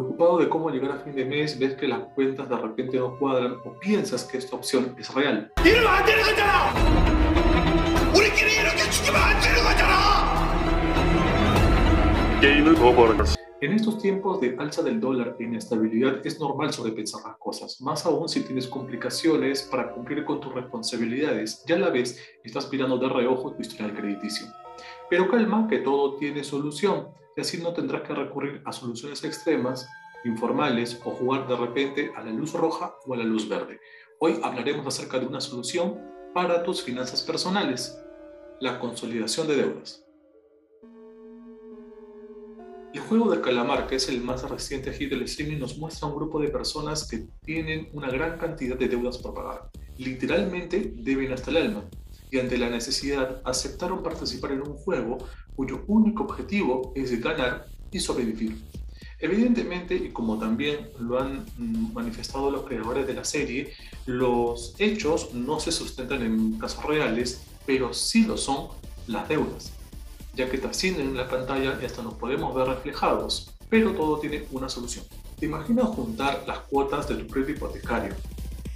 Preocupado de cómo llegar a fin de mes, ves que las cuentas de repente no cuadran o piensas que esta opción es real. En estos tiempos de alza del dólar e inestabilidad es normal sobrepensar las cosas, más aún si tienes complicaciones para cumplir con tus responsabilidades ya a la vez estás mirando de reojo tu historial crediticio. Pero calma que todo tiene solución y así no tendrás que recurrir a soluciones extremas, informales o jugar de repente a la luz roja o a la luz verde. Hoy hablaremos acerca de una solución para tus finanzas personales, la consolidación de deudas. El juego del calamar, que es el más reciente hit del streaming, nos muestra un grupo de personas que tienen una gran cantidad de deudas por pagar. Literalmente deben hasta el alma. Y ante la necesidad, aceptaron participar en un juego cuyo único objetivo es ganar y sobrevivir. Evidentemente, y como también lo han mm, manifestado los creadores de la serie, los hechos no se sustentan en casos reales, pero sí lo son las deudas ya que trascienden en la pantalla y hasta nos podemos ver reflejados, pero todo tiene una solución. ¿Te imaginas juntar las cuotas de tu crédito hipotecario,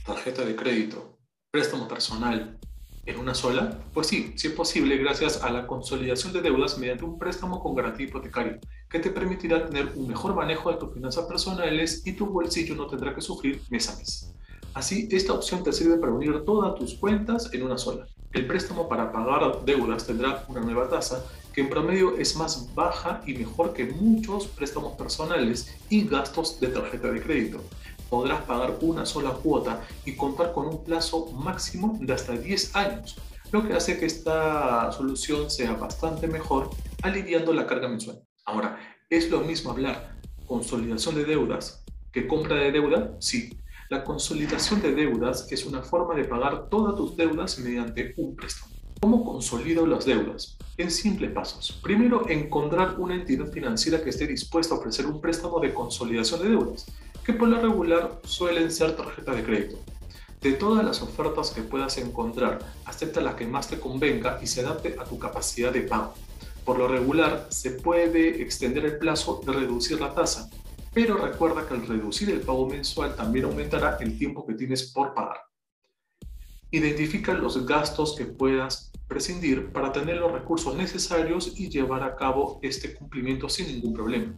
tarjeta de crédito, préstamo personal en una sola? Pues sí, sí es posible gracias a la consolidación de deudas mediante un préstamo con garantía hipotecaria, que te permitirá tener un mejor manejo de tus finanzas personales y tu bolsillo no tendrá que sufrir mes a mes. Así, esta opción te sirve para unir todas tus cuentas en una sola. El préstamo para pagar deudas tendrá una nueva tasa que en promedio es más baja y mejor que muchos préstamos personales y gastos de tarjeta de crédito. Podrás pagar una sola cuota y contar con un plazo máximo de hasta 10 años, lo que hace que esta solución sea bastante mejor, aliviando la carga mensual. Ahora, ¿es lo mismo hablar consolidación de deudas que compra de deuda? Sí, la consolidación de deudas es una forma de pagar todas tus deudas mediante un préstamo. ¿Cómo consolido las deudas? En simples pasos. Primero, encontrar una entidad financiera que esté dispuesta a ofrecer un préstamo de consolidación de deudas, que por lo regular suelen ser tarjeta de crédito. De todas las ofertas que puedas encontrar, acepta la que más te convenga y se adapte a tu capacidad de pago. Por lo regular, se puede extender el plazo de reducir la tasa, pero recuerda que al reducir el pago mensual también aumentará el tiempo que tienes por pagar. Identifica los gastos que puedas prescindir para tener los recursos necesarios y llevar a cabo este cumplimiento sin ningún problema.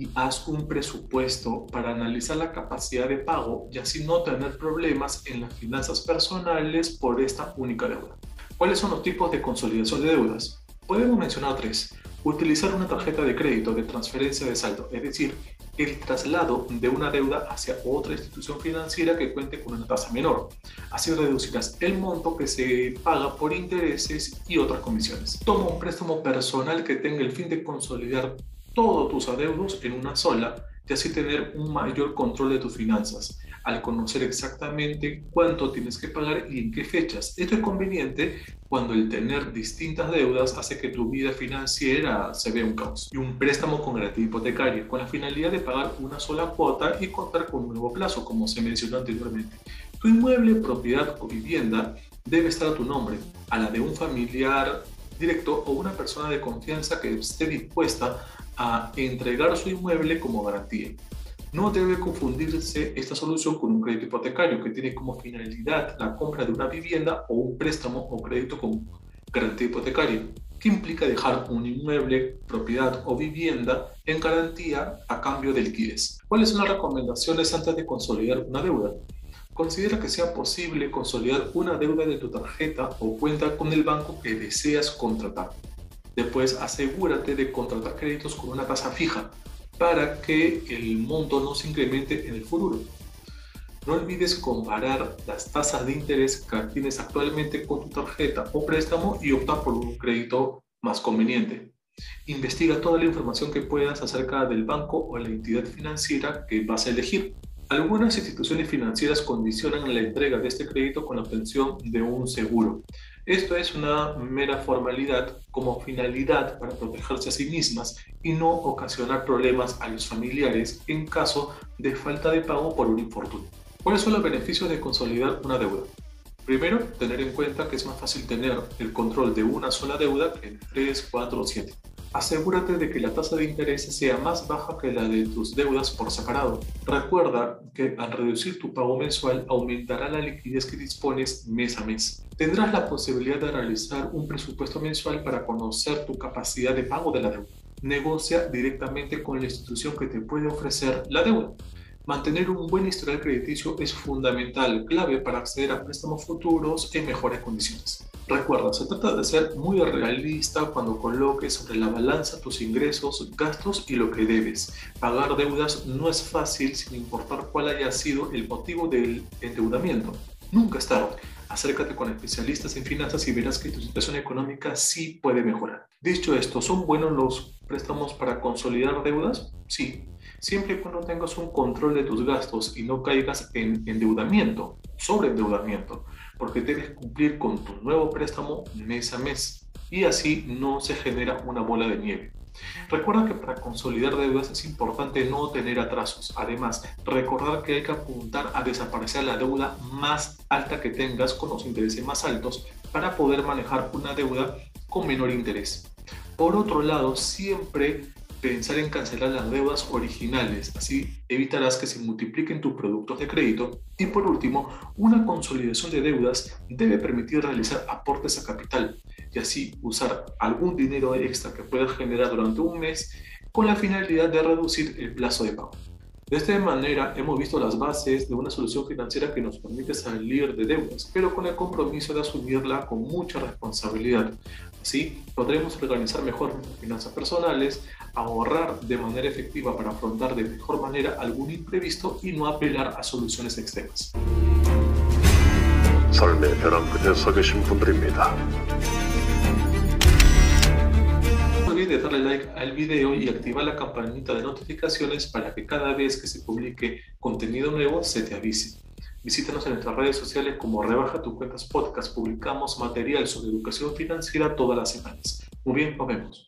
Y haz un presupuesto para analizar la capacidad de pago y así no tener problemas en las finanzas personales por esta única deuda. ¿Cuáles son los tipos de consolidación de deudas? Podemos mencionar tres. Utilizar una tarjeta de crédito de transferencia de saldo, es decir, el traslado de una deuda hacia otra institución financiera que cuente con una tasa menor. Así reducirás el monto que se paga por intereses y otras comisiones. Toma un préstamo personal que tenga el fin de consolidar todos tus adeudos en una sola y así tener un mayor control de tus finanzas al conocer exactamente cuánto tienes que pagar y en qué fechas. Esto es conveniente cuando el tener distintas deudas hace que tu vida financiera se vea un caos. Y un préstamo con garantía hipotecaria, con la finalidad de pagar una sola cuota y contar con un nuevo plazo, como se mencionó anteriormente. Tu inmueble, propiedad o vivienda debe estar a tu nombre, a la de un familiar directo o una persona de confianza que esté dispuesta a entregar su inmueble como garantía. No debe confundirse esta solución con un crédito hipotecario que tiene como finalidad la compra de una vivienda o un préstamo o crédito con garantía hipotecaria, que implica dejar un inmueble, propiedad o vivienda en garantía a cambio de liquidez. ¿Cuáles son las recomendaciones antes de consolidar una deuda? Considera que sea posible consolidar una deuda de tu tarjeta o cuenta con el banco que deseas contratar. Después asegúrate de contratar créditos con una tasa fija para que el monto no se incremente en el futuro. No olvides comparar las tasas de interés que tienes actualmente con tu tarjeta o préstamo y opta por un crédito más conveniente. Investiga toda la información que puedas acerca del banco o la entidad financiera que vas a elegir. Algunas instituciones financieras condicionan la entrega de este crédito con la obtención de un seguro. Esto es una mera formalidad como finalidad para protegerse a sí mismas y no ocasionar problemas a los familiares en caso de falta de pago por un infortunio. ¿Cuáles son los beneficios de consolidar una deuda? Primero, tener en cuenta que es más fácil tener el control de una sola deuda que de 3, 4 o 7. Asegúrate de que la tasa de interés sea más baja que la de tus deudas por separado. Recuerda que al reducir tu pago mensual aumentará la liquidez que dispones mes a mes. Tendrás la posibilidad de realizar un presupuesto mensual para conocer tu capacidad de pago de la deuda. Negocia directamente con la institución que te puede ofrecer la deuda. Mantener un buen historial crediticio es fundamental, clave para acceder a préstamos futuros en mejores condiciones. Recuerda, se trata de ser muy realista cuando coloques sobre la balanza tus ingresos, gastos y lo que debes. Pagar deudas no es fácil sin importar cuál haya sido el motivo del endeudamiento. Nunca es tarde. Acércate con especialistas en finanzas y verás que tu situación económica sí puede mejorar. Dicho esto, ¿son buenos los préstamos para consolidar deudas? Sí, siempre y cuando tengas un control de tus gastos y no caigas en endeudamiento, sobreendeudamiento porque debes cumplir con tu nuevo préstamo mes a mes y así no se genera una bola de nieve. Recuerda que para consolidar deudas es importante no tener atrasos. Además, recordar que hay que apuntar a desaparecer la deuda más alta que tengas con los intereses más altos para poder manejar una deuda con menor interés. Por otro lado, siempre pensar en cancelar las deudas originales, así evitarás que se multipliquen tus productos de crédito. Y por último, una consolidación de deudas debe permitir realizar aportes a capital y así usar algún dinero extra que puedas generar durante un mes con la finalidad de reducir el plazo de pago. De esta manera hemos visto las bases de una solución financiera que nos permite salir de deudas, pero con el compromiso de asumirla con mucha responsabilidad. Así podremos organizar mejor nuestras finanzas personales, ahorrar de manera efectiva para afrontar de mejor manera algún imprevisto y no apelar a soluciones extremas. De darle like al video y activar la campanita de notificaciones para que cada vez que se publique contenido nuevo se te avise. Visítanos en nuestras redes sociales como Rebaja tu Cuentas Podcast. Publicamos material sobre educación financiera todas las semanas. Muy bien, nos vemos.